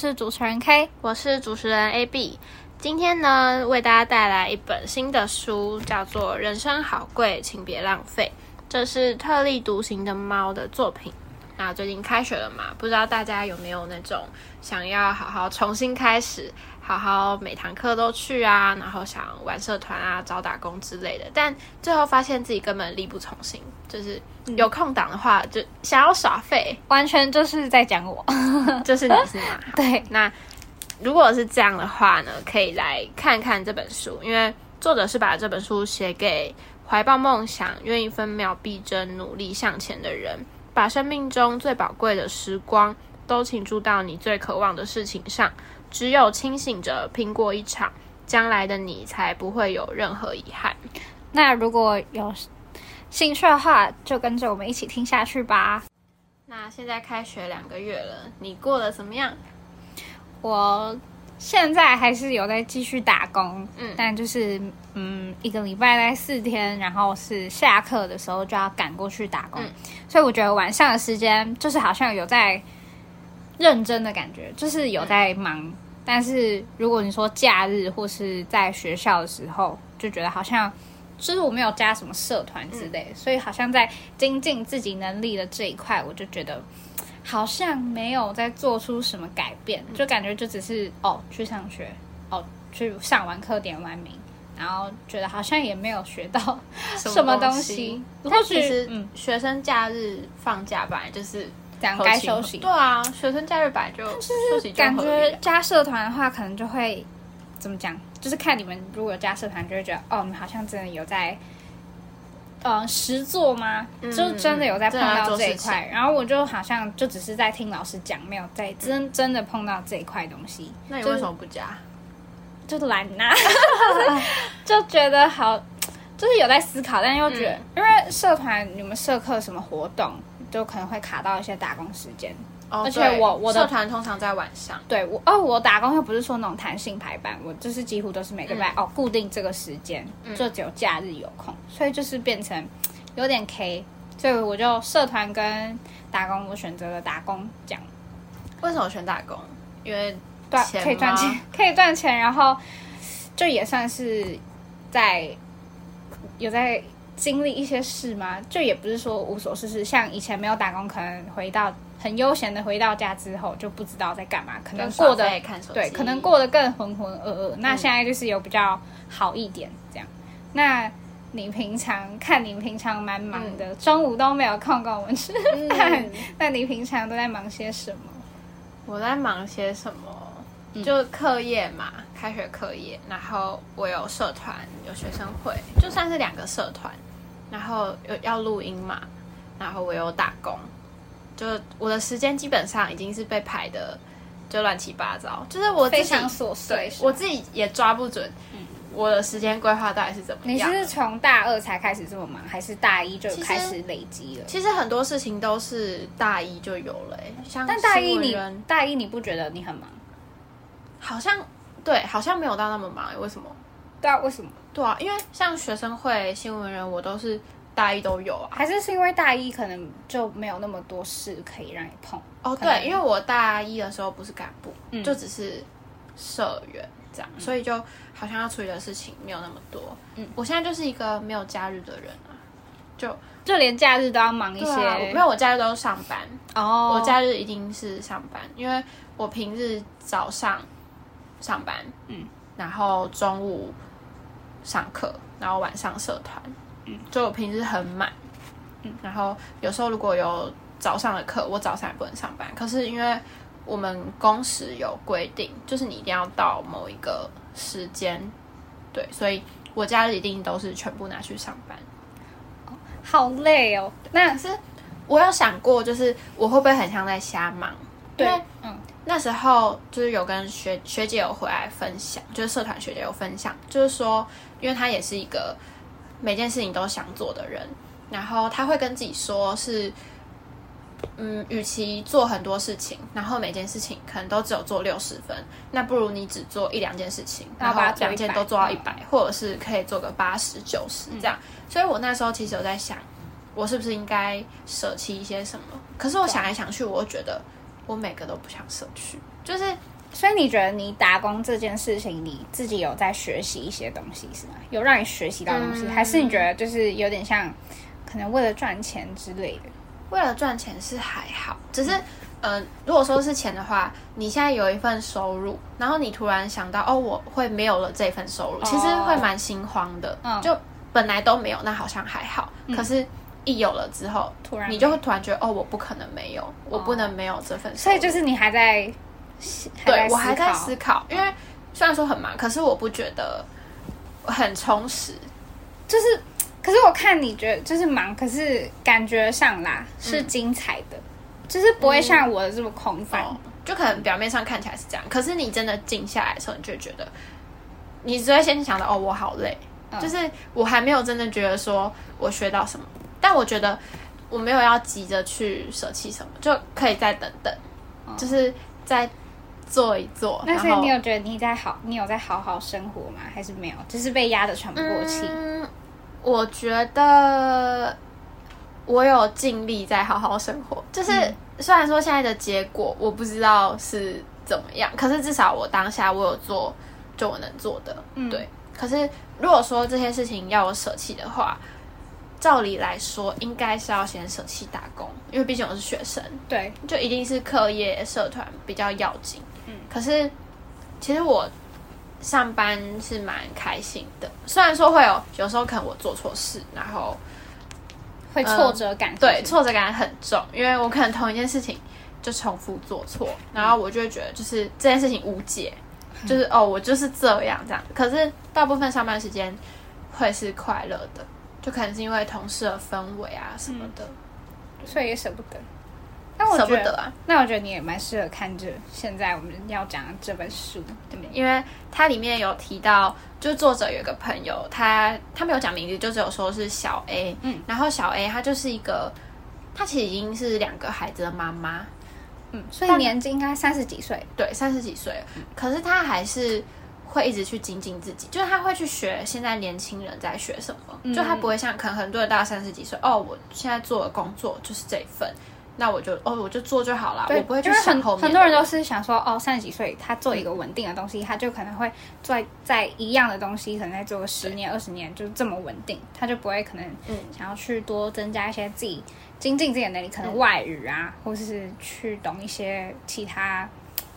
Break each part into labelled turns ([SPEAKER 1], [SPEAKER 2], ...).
[SPEAKER 1] 是主持人 K，
[SPEAKER 2] 我是主持人 AB。今天呢，为大家带来一本新的书，叫做《人生好贵，请别浪费》。这是特立独行的猫的作品。那最近开学了嘛，不知道大家有没有那种想要好好重新开始，好好每堂课都去啊，然后想玩社团啊、找打工之类的，但最后发现自己根本力不从心，就是有空档的话就想要耍废，
[SPEAKER 1] 完全就是在讲我，
[SPEAKER 2] 就是你是吗？
[SPEAKER 1] 对，
[SPEAKER 2] 那如果是这样的话呢，可以来看看这本书，因为作者是把这本书写给怀抱梦想、愿意分秒必争、努力向前的人。把生命中最宝贵的时光都倾注到你最渴望的事情上，只有清醒着拼过一场，将来的你才不会有任何遗憾。
[SPEAKER 1] 那如果有兴趣的话，就跟着我们一起听下去吧。
[SPEAKER 2] 那现在开学两个月了，你过得怎么样？
[SPEAKER 1] 我。现在还是有在继续打工，嗯，但就是嗯，一个礼拜在四天，然后是下课的时候就要赶过去打工，所以我觉得晚上的时间就是好像有在认真的感觉，就是有在忙。但是如果你说假日或是在学校的时候，就觉得好像就是我没有加什么社团之类，所以好像在精进自己能力的这一块，我就觉得。好像没有在做出什么改变，就感觉就只是哦去上学，哦去上完课点完名，然后觉得好像也没有学到什么东西。
[SPEAKER 2] 或许其实学生假日放假本来就是
[SPEAKER 1] 这样该休息。
[SPEAKER 2] 对啊，学生假日本来就休息。
[SPEAKER 1] 感觉加社团的话，可能就会怎么讲？就是看你们如果加社团，就会觉得哦，你好像真的有在。呃，实做吗？就真的有在碰到这一块，然后我就好像就只是在听老师讲，没有在真真的碰到这一块东西。
[SPEAKER 2] 那你为什么不加？
[SPEAKER 1] 就懒呐，就觉得好，就是有在思考，但又觉得，因为社团你们社课什么活动，就可能会卡到一些打工时间。
[SPEAKER 2] 而且我我的社团通常在晚上，
[SPEAKER 1] 对我哦，我打工又不是说那种弹性排班，我就是几乎都是每个礼拜哦固定这个时间，就只有假日有空，所以就是变成有点 K，所以我就社团跟打工，我选择了打工这样。
[SPEAKER 2] 为什么选打工？因为
[SPEAKER 1] 赚可以赚钱，可以赚钱，然后就也算是在有在经历一些事吗？就也不是说无所事事，像以前没有打工，可能回到。很悠闲的回到家之后就不知道在干嘛，可能过得对，可能过得更浑浑噩噩。那现在就是有比较好一点这样。那你平常看你平常蛮忙的，中午都没有空跟我们吃饭，那你平常都在忙些什么？
[SPEAKER 2] 我在忙些什么？就课业嘛，开学课业，然后我有社团，有学生会，就算是两个社团，然后有要录音嘛，然后我有打工。就我的时间基本上已经是被排的，就乱七八糟。就是我
[SPEAKER 1] 非常琐碎，
[SPEAKER 2] 我自己也抓不准，我的时间规划到底是怎么
[SPEAKER 1] 样。你是从大二才开始这么忙，还是大一就开始累积了？
[SPEAKER 2] 其实很多事情都是大一就有了。像
[SPEAKER 1] 但大一你大一你不觉得你很忙？
[SPEAKER 2] 好像对，好像没有到那么忙。为什么？
[SPEAKER 1] 对啊，为什么？
[SPEAKER 2] 对啊，因为像学生会、新闻人，我都是。大一都有啊，
[SPEAKER 1] 还是是因为大一可能就没有那么多事可以让你碰
[SPEAKER 2] 哦。对，因为我大一的时候不是干部，就只是社员这样，所以就好像要处理的事情没有那么多。嗯，我现在就是一个没有假日的人啊，就
[SPEAKER 1] 就连假日都要忙一些。
[SPEAKER 2] 没有，我假日都上班哦，我假日一定是上班，因为我平日早上上班，嗯，然后中午上课，然后晚上社团。就我平时很满，嗯，然后有时候如果有早上的课，我早上也不能上班。可是因为我们工时有规定，就是你一定要到某一个时间，对，所以我假日一定都是全部拿去上班。
[SPEAKER 1] 好累哦。
[SPEAKER 2] 那是我有想过，就是我会不会很像在瞎忙？对，嗯，那时候就是有跟学学姐有回来分享，就是社团学姐有分享，就是说，因为她也是一个。每件事情都想做的人，然后她会跟自己说：“是，嗯，与其做很多事情，然后每件事情可能都只有做六十分，那不如你只做一两件事情，然后两件都做到一百，或者是可以做个八十九十这样。”所以，我那时候其实有在想，我是不是应该舍弃一些什么？可是我想来想去，我觉得，我每个都不想舍去，就是。
[SPEAKER 1] 所以你觉得你打工这件事情，你自己有在学习一些东西是吗？有让你学习到东西，还是你觉得就是有点像可能为了赚钱之类的？
[SPEAKER 2] 为了赚钱是还好，只是嗯，如果说是钱的话，你现在有一份收入，然后你突然想到哦，我会没有了这份收入，其实会蛮心慌的。嗯，就本来都没有，那好像还好，可是一有了之后，突然你就会突然觉得哦，我不可能没有，我不能没有这份。
[SPEAKER 1] 所以就是你还在。
[SPEAKER 2] 对我还在思考，因为虽然说很忙，可是我不觉得很充实。
[SPEAKER 1] 就是，可是我看你觉得就是忙，可是感觉上啦是精彩的，就是不会像我的这么空泛。
[SPEAKER 2] 就可能表面上看起来是这样，可是你真的静下来的时候，你就觉得你只会先想到哦，我好累。就是我还没有真的觉得说我学到什么，但我觉得我没有要急着去舍弃什么，就可以再等等，就是再。做一做，
[SPEAKER 1] 那所以你有觉得你在好，你有在好好生活吗？还是没有，就是被压得喘不过气？嗯，
[SPEAKER 2] 我觉得我有尽力在好好生活，就是虽然说现在的结果我不知道是怎么样，可是至少我当下我有做，就我能做的，对。可是如果说这些事情要我舍弃的话，照理来说应该是要先舍弃打工，因为毕竟我是学生，
[SPEAKER 1] 对，
[SPEAKER 2] 就一定是课业社团比较要紧。嗯可是，其实我上班是蛮开心的。虽然说会有有时候可能我做错事，然后
[SPEAKER 1] 会挫折感，
[SPEAKER 2] 对，挫折感很重，因为我可能同一件事情就重复做错，然后我就会觉得就是这件事情无解，就是哦，我就是这样这样。可是大部分上班时间会是快乐的，就可能是因为同事的氛围啊什么的，
[SPEAKER 1] 所以也舍不得。舍不得啊！那我觉得你也蛮适合看这现在我们要讲的这本书，对不对？
[SPEAKER 2] 因为它里面有提到，就作者有一个朋友，他他没有讲名字，就只有说是小 A。嗯，然后小 A 他就是一个，他其实已经是两个孩子的妈妈，
[SPEAKER 1] 嗯，所以年纪应该三十几岁，
[SPEAKER 2] 对，三十几岁。可是他还是会一直去精进自己，就是他会去学现在年轻人在学什么，就他不会像可能很多人到三十几岁，哦，我现在做的工作就是这一份。那我就哦，我就做就好了，我不会去想后面。
[SPEAKER 1] 很多人都是想说，哦，三十几岁他做一个稳定的东西，他就可能会做在一样的东西，可能再做个十年、二十年，就是这么稳定，他就不会可能想要去多增加一些自己精进自己的能力，可能外语啊，或者是去懂一些其他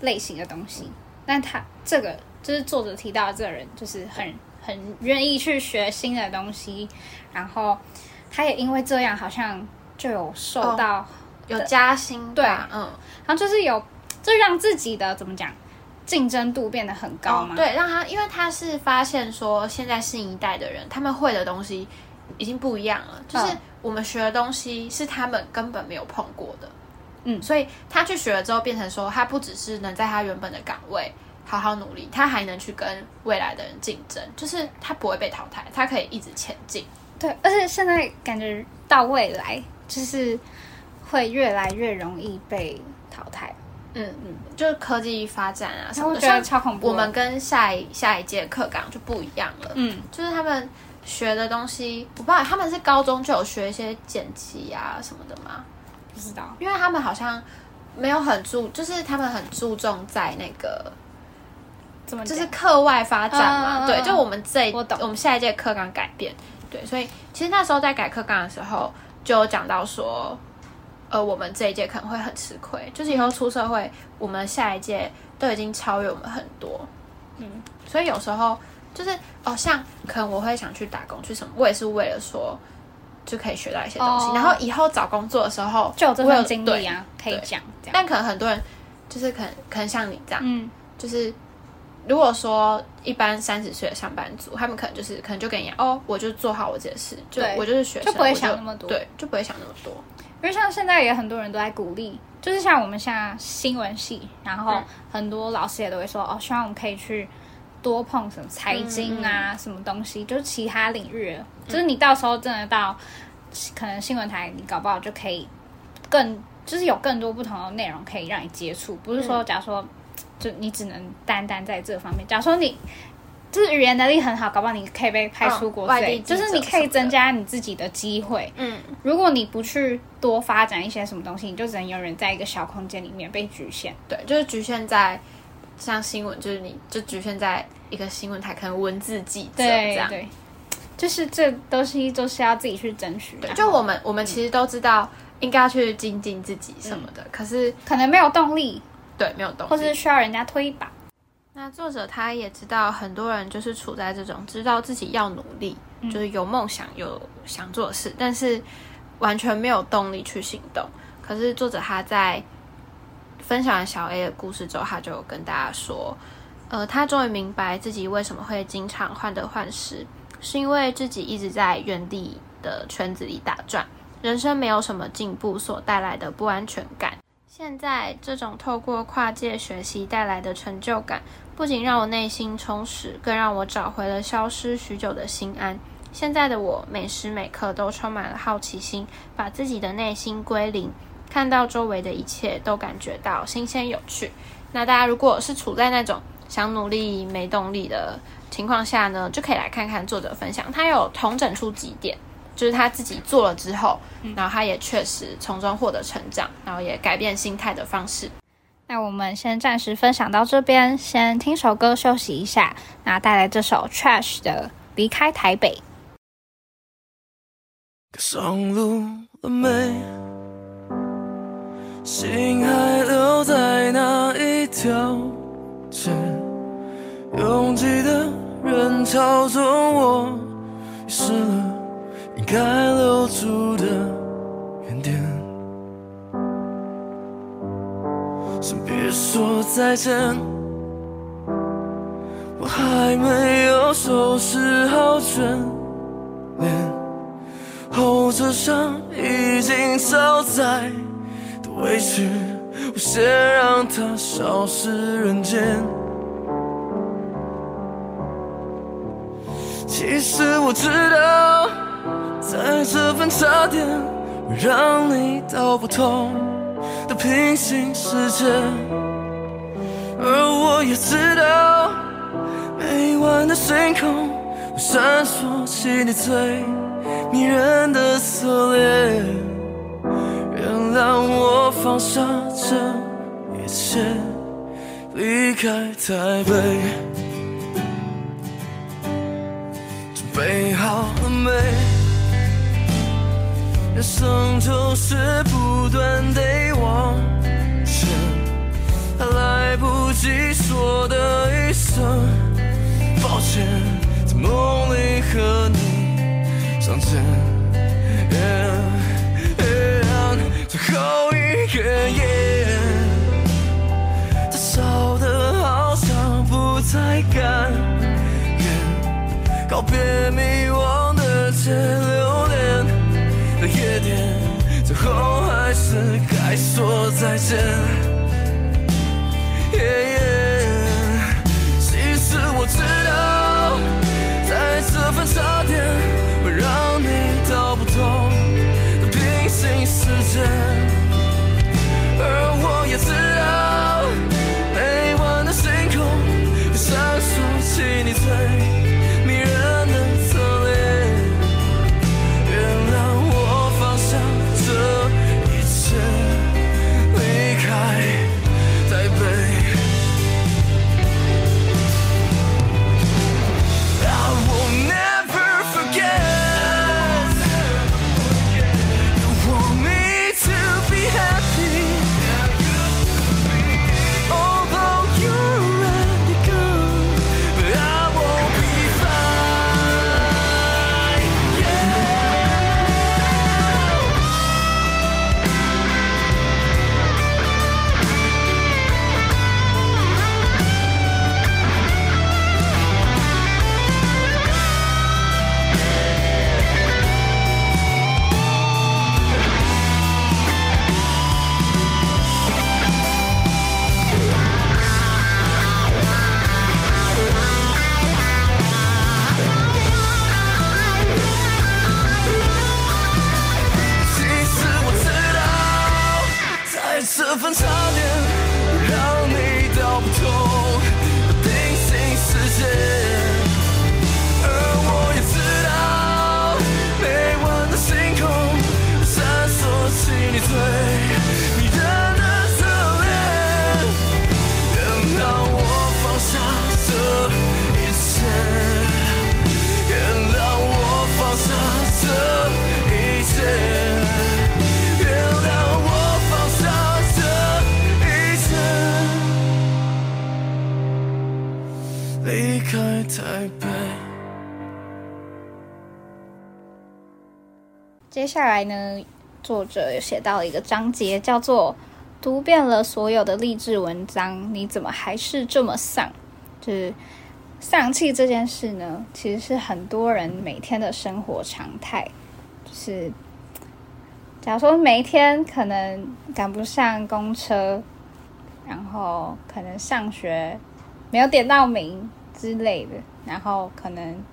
[SPEAKER 1] 类型的东西。但他这个就是作者提到的这个人，就是很很愿意去学新的东西，然后他也因为这样，好像就有受到。
[SPEAKER 2] 有加薪，
[SPEAKER 1] 对，嗯，然后就是有，就让自己的怎么讲，竞争度变得很高嘛。
[SPEAKER 2] 对，让他，因为他是发现说，现在新一代的人，他们会的东西已经不一样了，就是我们学的东西是他们根本没有碰过的，嗯，所以他去学了之后，变成说，他不只是能在他原本的岗位好好努力，他还能去跟未来的人竞争，就是他不会被淘汰，他可以一直前进。
[SPEAKER 1] 对，而且现在感觉到未来就是。会越来越容易被淘汰，
[SPEAKER 2] 嗯嗯，就是科技发展啊什么
[SPEAKER 1] 的，像超恐怖。
[SPEAKER 2] 我们跟下一下一届课纲就不一样了，嗯，就是他们学的东西，我不知道他们是高中就有学一些剪辑啊什么的吗？
[SPEAKER 1] 不知道，
[SPEAKER 2] 因为他们好像没有很注，就是他们很注重在那个
[SPEAKER 1] 怎么，
[SPEAKER 2] 就是课外发展嘛。对，就我们这我懂，我们下一届课纲改变，对，所以其实那时候在改课纲的时候，就有讲到说。呃，我们这一届可能会很吃亏，就是以后出社会，我们下一届都已经超越我们很多，嗯，所以有时候就是哦，像可能我会想去打工去什么，我也是为了说就可以学到一些东西，然后以后找工作的时候
[SPEAKER 1] 就有这份经历啊，可以讲。
[SPEAKER 2] 但可能很多人就是可能可能像你这样，嗯，就是如果说一般三十岁的上班族，他们可能就是可能就跟你讲哦，我就做好我自己的事，就我就是学生，
[SPEAKER 1] 就不会想那么多，
[SPEAKER 2] 对，就不会想那么多。
[SPEAKER 1] 因为像现在也很多人都在鼓励，就是像我们现在新闻系，然后很多老师也都会说哦，希望我们可以去多碰什么财经啊，什么东西，就是其他领域，就是你到时候真的到可能新闻台，你搞不好就可以更就是有更多不同的内容可以让你接触，不是说假如说就你只能单单在这方面，假如说你
[SPEAKER 3] 就是语言能力很好，搞不好你可以被派出国，对，就是你可以增加你自己的机会。嗯，如果你不去多发展一些什么东西，你就只能永远在一个小空间里面被局限。
[SPEAKER 2] 对，就是局限在像新闻，就是你就局限在一个新闻台，可能文字记者这样。
[SPEAKER 3] 对，就是这东西都是要自己去争取。
[SPEAKER 2] 对，就我们我们其实都知道应该要去精进自己什么的，可是
[SPEAKER 3] 可能没有动力。
[SPEAKER 2] 对，没有动力，
[SPEAKER 3] 或是需要人家推一把。
[SPEAKER 2] 那作者他也知道，很多人就是处在这种知道自己要努力，就是有梦想、有想做的事，但是完全没有动力去行动。可是作者他在分享完小 A 的故事之后，他就跟大家说，呃，他终于明白自己为什么会经常患得患失，是因为自己一直在原地的圈子里打转，人生没有什么进步所带来的不安全感。现在这种透过跨界学习带来的成就感。不仅让我内心充实，更让我找回了消失许久的心安。现在的我，每时每刻都充满了好奇心，把自己的内心归零，看到周围的一切都感觉到新鲜有趣。那大家如果是处在那种想努力没动力的情况下呢，就可以来看看作者分享，他有同整出几点，就是他自己做了之后，然后他也确实从中获得成长，然后也改变心态的方式。
[SPEAKER 3] 那我们先暂时分享到这边，先听首歌休息一下。那带来这首 Trash 的《离开台北》。上路了没？心还留在那一条街，拥挤的人潮中，我遗失了应该留住的原点。先别说再见，我还没有收拾好眷恋，后车厢已经超载的委屈，我先让它消失人间。其实我知道，在这份差点让你到不同。的平行世界，而我也知道，每晚的星空闪烁起你最迷人的侧脸。原谅我放下这一切，离开台北，准备好了没？人生就是不断地往前，还来不及说的一声抱歉，在梦里和你相见。最后一个夜，它烧得好像不再甘愿，告别迷惘的街流连。最后还是该说再见。耶耶其实我知道，在这份差点会让你到不同的平行世界，
[SPEAKER 4] 开台北。
[SPEAKER 1] 接下来呢，作者有写到了一个章节，叫做“读遍了所有的励志文章，你怎么还是这么丧？”就是丧气这件事呢，其实是很多人每天的生活常态。就是假如说每一天可能赶不上公车，然后可能上学没有点到名之类的，然后可能。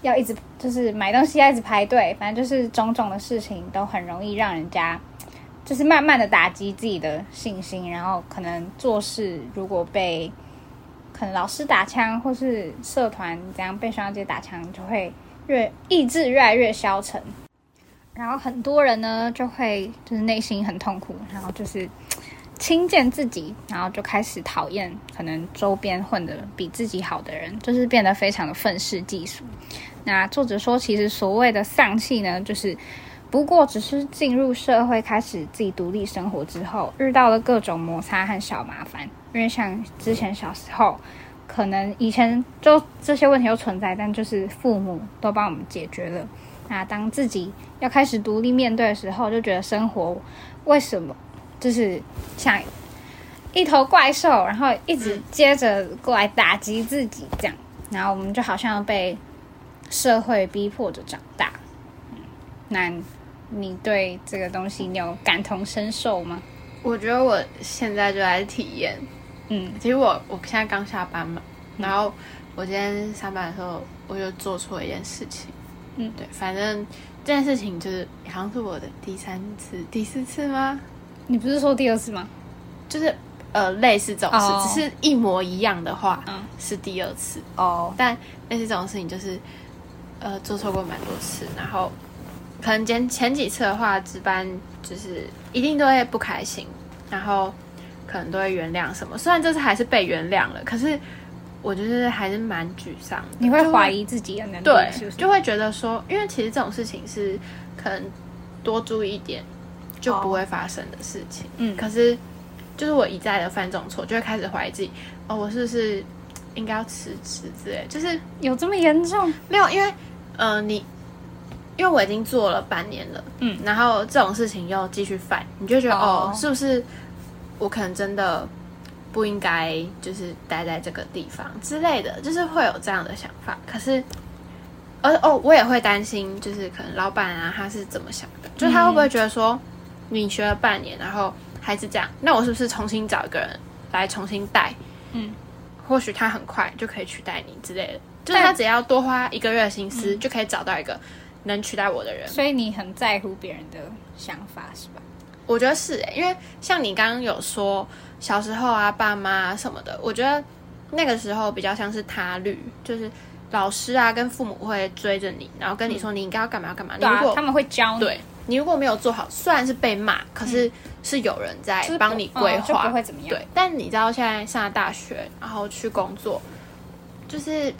[SPEAKER 1] 要一直就是买东西要一直排队，反正就是种种的事情都很容易让人家就是慢慢的打击自己的信心，然后可能做事如果被可能老师打枪或是社团怎样被学长姐打枪，就会越意志越来越消沉，然后很多人呢就会就是内心很痛苦，然后就是。轻贱自己，然后就开始讨厌可能周边混的比自己好的人，就是变得非常的愤世嫉俗。那作者说，其实所谓的丧气呢，就是不过只是进入社会，开始自己独立生活之后，遇到了各种摩擦和小麻烦。因为像之前小时候，可能以前就这些问题都存在，但就是父母都帮我们解决了。那当自己要开始独立面对的时候，就觉得生活为什么？就是像一头怪兽，然后一直接着过来打击自己，这样，然后我们就好像被社会逼迫着长大。那你对这个东西你有感同身受吗？
[SPEAKER 2] 我觉得我现在就在体验。嗯，其实我我现在刚下班嘛，然后我今天上班的时候，我就做错一件事情。嗯，对，反正这件事情就是好像是我的第三次、第四次吗？
[SPEAKER 1] 你不是说第二次吗？
[SPEAKER 2] 就是呃，类似这种事，只是一模一样的话，是第二次哦。但类似这种事情，就是呃，做错过蛮多次，然后可能前前几次的话，值班就是一定都会不开心，然后可能都会原谅什么。虽然这次还是被原谅了，可是我就是还是蛮沮丧。
[SPEAKER 1] 你会怀疑自己的能力，对，
[SPEAKER 2] 就会觉得说，因为其实这种事情是可能多注意一点。就不会发生的事情。嗯，可是就是我一再的犯这种错，就会开始怀疑自己。哦，我是不是应该要辞职之类？就是
[SPEAKER 1] 有这么严重？
[SPEAKER 2] 没有，因为呃，你因为我已经做了半年了，嗯，然后这种事情又继续犯，你就觉得哦，是不是我可能真的不应该就是待在这个地方之类的？就是会有这样的想法。可是，而哦，我也会担心，就是可能老板啊，他是怎么想的？就他会不会觉得说？你学了半年，然后还是这样，那我是不是重新找一个人来重新带？嗯，或许他很快就可以取代你之类的，就是他只要多花一个月的心思，就可以找到一个能取代我的人。
[SPEAKER 1] 所以你很在乎别人的想法是吧？
[SPEAKER 2] 我觉得是，因为像你刚刚有说小时候啊，爸妈什么的，我觉得那个时候比较像是他律，就是老师啊跟父母会追着你，然后跟你说你应该要干嘛要干嘛。如果
[SPEAKER 1] 他们会教
[SPEAKER 2] 你。你如果没有做好，虽然是被骂，可是是有人在帮你规划，
[SPEAKER 1] 不会怎么样。
[SPEAKER 2] 对，但你知道现在上了大学，然后去工作，就是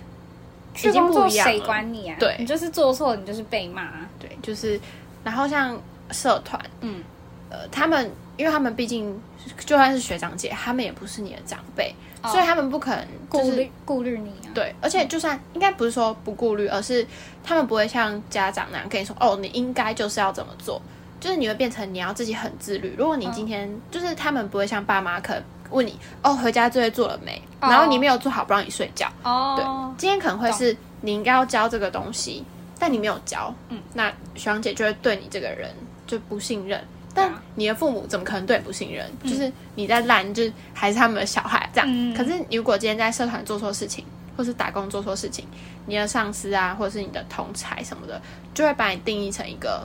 [SPEAKER 1] 去工作谁管你啊？
[SPEAKER 2] 对，
[SPEAKER 1] 你就是做错，你就是被骂。
[SPEAKER 2] 对，就是，然后像社团，嗯，呃，他们，因为他们毕竟就算是学长姐，他们也不是你的长辈。所以他们不可能
[SPEAKER 1] 顾虑顾虑你啊。
[SPEAKER 2] 对，而且就算应该不是说不顾虑，而是他们不会像家长那样跟你说：“哦，你应该就是要怎么做。”就是你会变成你要自己很自律。如果你今天就是他们不会像爸妈可能问你：“哦，回家作业做了没？”然后你没有做好不让你睡觉。哦。对，今天可能会是你应该要教这个东西，但你没有教，嗯，那学长姐就会对你这个人就不信任。但你的父母怎么可能对你不信任？就是你在烂，就是还是他们的小孩这样。可是你如果今天在社团做错事情，或是打工做错事情，你的上司啊，或者是你的同才什么的，就会把你定义成一个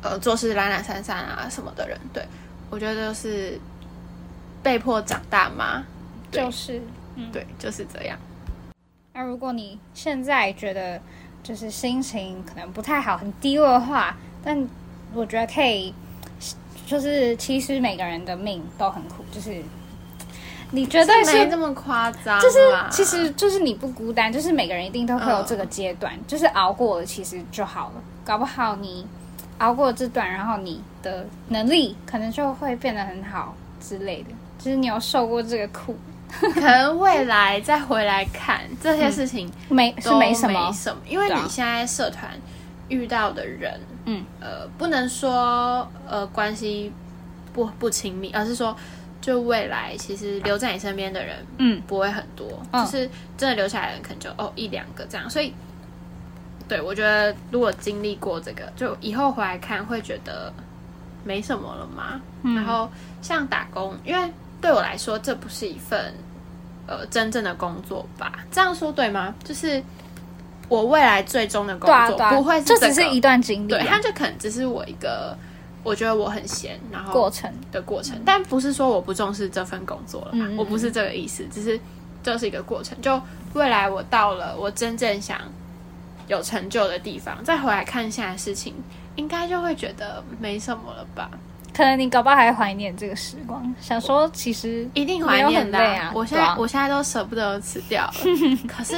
[SPEAKER 2] 呃做事懒懒散散啊什么的人。对我觉得就是被迫长大嘛，
[SPEAKER 1] 就是，
[SPEAKER 2] 对，就是这样。
[SPEAKER 1] 那如果你现在觉得就是心情可能不太好，很低落的话，但我觉得可以。就是其实每个人的命都很苦，就是你绝对是
[SPEAKER 2] 这么夸张，
[SPEAKER 1] 就是其实就是你不孤单，就是每个人一定都会有这个阶段，就是熬过了其实就好了。搞不好你熬过这段，然后你的能力可能就会变得很好之类的。就是你有受过这个苦，
[SPEAKER 2] 可能未来再回来看这些事情，
[SPEAKER 1] 没是没什
[SPEAKER 2] 么，
[SPEAKER 1] 没
[SPEAKER 2] 什么，因为你现在社团遇到的人，嗯，呃，不能说呃关系不不亲密，而是说就未来其实留在你身边的人，嗯，不会很多，就是真的留下来的人可能就哦一两个这样，所以，对我觉得如果经历过这个，就以后回来看会觉得没什么了嘛。然后像打工，因为。对我来说，这不是一份呃真正的工作吧？这样说对吗？就是我未来最终的工作不会，
[SPEAKER 1] 这只是一段经历，
[SPEAKER 2] 对，它就可能只是我一个我觉得我很闲，然后
[SPEAKER 1] 过程
[SPEAKER 2] 的过程，但不是说我不重视这份工作了，我不是这个意思，只是这是一个过程。就未来我到了我真正想有成就的地方，再回来看现在事情，应该就会觉得没什么了吧。
[SPEAKER 1] 可能你搞不好还怀念这个时光，想说其实
[SPEAKER 2] 一定怀念的啊！我现在我现在都舍不得辞掉了。可是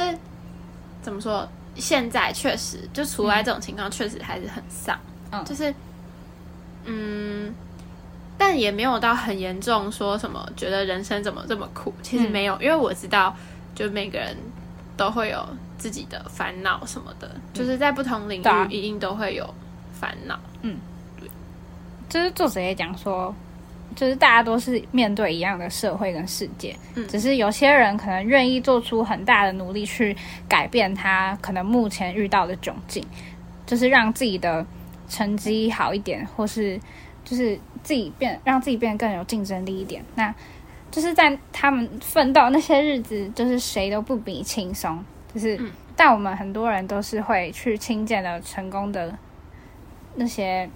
[SPEAKER 2] 怎么说？现在确实就除来这种情况，确实还是很丧。嗯，就是嗯，但也没有到很严重，说什么觉得人生怎么这么苦？其实没有，因为我知道，就每个人都会有自己的烦恼什么的，就是在不同领域一定都会有烦恼。嗯。
[SPEAKER 1] 对就是作者也讲说，就是大家都是面对一样的社会跟世界，嗯只是有些人可能愿意做出很大的努力去改变他可能目前遇到的窘境，就是让自己的成绩好一点，或是就是自己变让自己变得更有竞争力一点。那就是在他们奋斗那些日子，就是谁都不比轻松。就是，但我们很多人都是会去轻贱的成功的那些。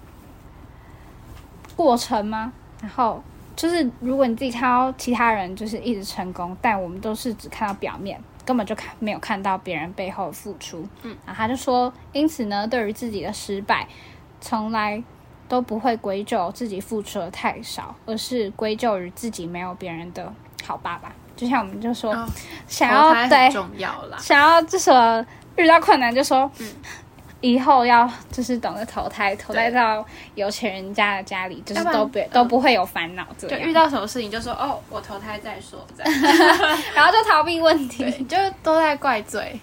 [SPEAKER 1] 过程吗？然后就是，如果你自己看到其他人就是一直成功，但我们都是只看到表面，根本就看没有看到别人背后的付出。嗯，然后他就说，因此呢，对于自己的失败，从来都不会归咎自己付出的太少，而是归咎于自己没有别人的好爸爸。就像我们就说，想要对
[SPEAKER 2] 重要啦，
[SPEAKER 1] 想要这么遇到困难就说，嗯。以后要就是懂得投胎，投胎到有钱人家的家里，就是都不都不会有烦恼。
[SPEAKER 2] 就遇到什么事情就说哦，我投胎再说，
[SPEAKER 1] 然后就逃避问题，
[SPEAKER 2] 就都在怪罪。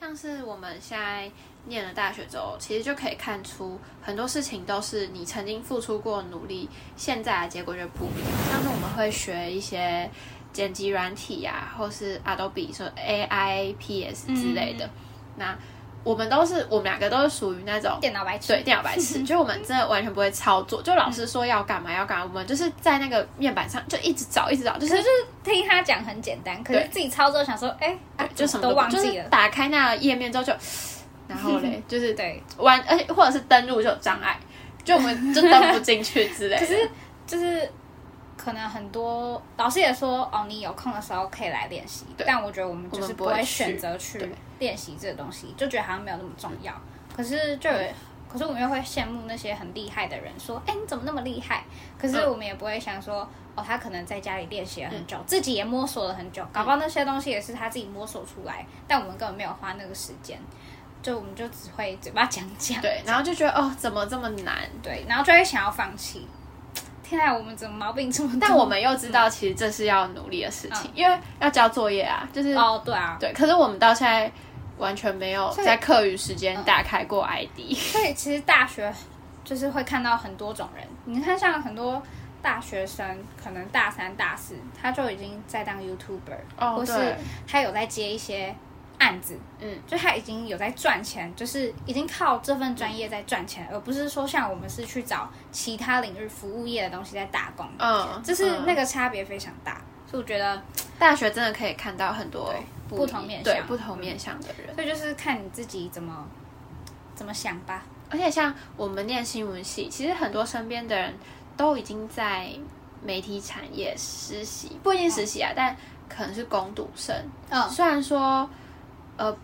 [SPEAKER 2] 像是我们现在念了大学之后，其实就可以看出很多事情都是你曾经付出过努力，现在的结果就不一样。像是我们会学一些剪辑软体呀，或是 Adobe 说 AI PS 之类的，那。我们都是，我们两个都是属于那种
[SPEAKER 1] 电脑白痴，
[SPEAKER 2] 对电脑白痴，就我们真的完全不会操作。就老师说要干嘛要干嘛，我们就是在那个面板上就一直找，一直找，就是
[SPEAKER 1] 就是听他讲很简单，可是自己操作想说，哎，就什么都忘记了。
[SPEAKER 2] 打开那个页面之后就，然后嘞，就是对玩，而且或者是登录就有障碍，就我们就登不进去之类。
[SPEAKER 1] 可是就是。可能很多老师也说哦，你有空的时候可以来练习。但我觉得我们就是不会选择去练习这个东西，就觉得好像没有那么重要。可是就有，可是我们又会羡慕那些很厉害的人，说哎你怎么那么厉害？可是我们也不会想说哦，他可能在家里练习了很久，自己也摸索了很久，搞不好那些东西也是他自己摸索出来，但我们根本没有花那个时间，就我们就只会嘴巴讲讲，
[SPEAKER 2] 对，然后就觉得哦怎么这么难，
[SPEAKER 1] 对，然后就会想要放弃。现在我们怎么毛病这么多？
[SPEAKER 2] 但我们又知道，其实这是要努力的事情，因为要交作业啊，就是
[SPEAKER 1] 哦，对啊，
[SPEAKER 2] 对。可是我们到现在完全没有在课余时间打开过 ID。
[SPEAKER 1] 所以其实大学就是会看到很多种人。你看，像很多大学生，可能大三、大四，他就已经在当 YouTuber，或是他有在接一些。案子，嗯，就他已经有在赚钱，就是已经靠这份专业在赚钱，而不是说像我们是去找其他领域服务业的东西在打工，嗯，就是那个差别非常大，所以我觉得
[SPEAKER 2] 大学真的可以看到很多
[SPEAKER 1] 不同面向、
[SPEAKER 2] 不同面向的人，
[SPEAKER 1] 所以就是看你自己怎么怎么想吧。
[SPEAKER 2] 而且像我们念新闻系，其实很多身边的人都已经在媒体产业实习，不一定实习啊，但可能是攻读生，嗯，虽然说。呃，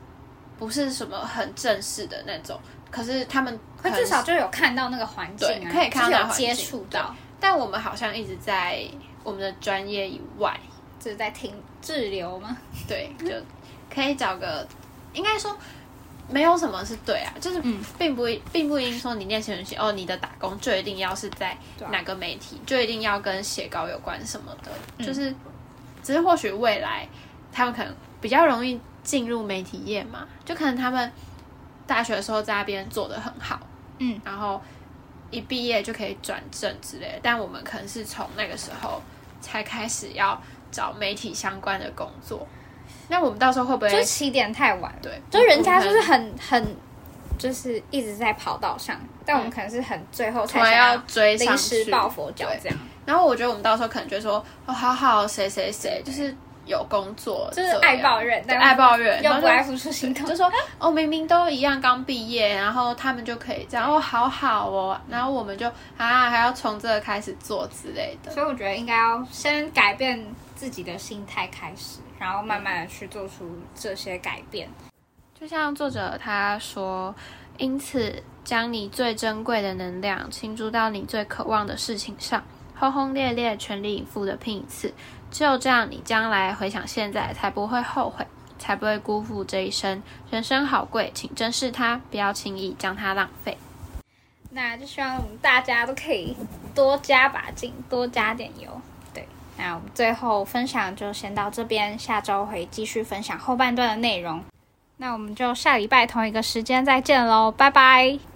[SPEAKER 2] 不是什么很正式的那种，可是他们
[SPEAKER 1] 会至少就有看到那个环境，
[SPEAKER 2] 可以看到
[SPEAKER 1] 接触到。
[SPEAKER 2] 但我们好像一直在我们的专业以外，
[SPEAKER 1] 就是在听滞留吗？
[SPEAKER 2] 对，就可以找个，应该说没有什么是对啊，就是并不并不一定说你念新闻系哦，你的打工就一定要是在哪个媒体，就一定要跟写稿有关什么的，就是只是或许未来他们可能比较容易进入媒体业嘛，就可能他们大学的时候在那边做的很好，嗯，然后一毕业就可以转正之类的。但我们可能是从那个时候才开始要找媒体相关的工作，那我们到时候会不会
[SPEAKER 1] 就起点太晚？
[SPEAKER 2] 对，
[SPEAKER 1] 就人家就是很很。就是一直在跑道上，但我们可能是很最后才
[SPEAKER 2] 要追
[SPEAKER 1] 临时抱佛脚这样。
[SPEAKER 2] 然后我觉得我们到时候可能就说哦，好好谁谁谁就是有工作，
[SPEAKER 1] 就是爱抱怨，
[SPEAKER 2] 但爱抱怨
[SPEAKER 1] 又不爱付出行动，
[SPEAKER 2] 就说哦，明明都一样刚毕业，然后他们就可以这样哦，好好哦，然后我们就啊还要从这个开始做之类的。
[SPEAKER 1] 所以我觉得应该要先改变自己的心态开始，然后慢慢的去做出这些改变。
[SPEAKER 2] 就像作者他说，因此将你最珍贵的能量倾注到你最渴望的事情上，轰轰烈烈、全力以赴的拼一次，只有这样，你将来回想现在才不会后悔，才不会辜负这一生。人生好贵，请珍视它，不要轻易将它浪费。
[SPEAKER 1] 那就希望我们大家都可以多加把劲，多加点油。对，那我们最后分享就先到这边，下周会继续分享后半段的内容。那我们就下礼拜同一个时间再见喽，拜拜。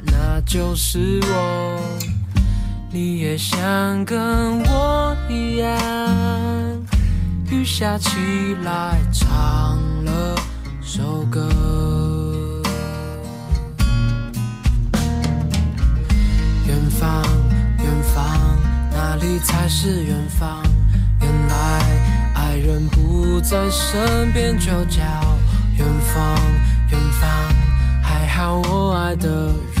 [SPEAKER 4] 那就是我，你也想跟我一样，雨下起来唱了首歌。远方，远方，哪里才是远方？原来爱人不在身边，就叫远方，远方。还好我爱的人。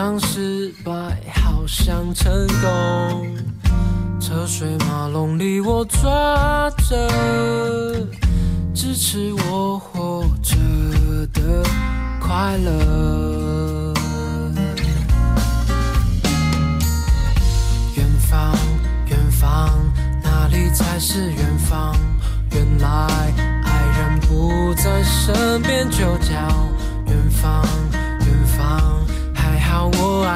[SPEAKER 4] 常失败，好像成功。车水马龙里，我抓着支持我活着的快乐。远方，远方，哪里才是远方？原来爱人。不在身边就叫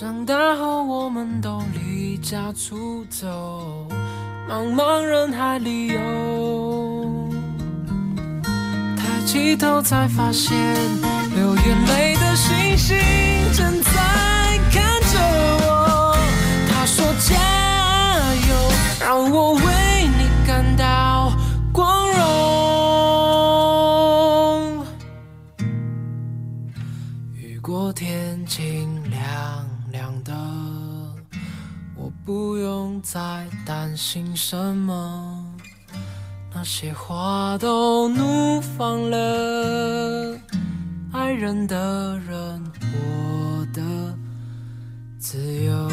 [SPEAKER 4] 长大后我们。都离家出走，茫茫人海里游。抬起头才发现，流眼泪的星星正在担心什么。那些花都怒放了，爱人的人，我的自由。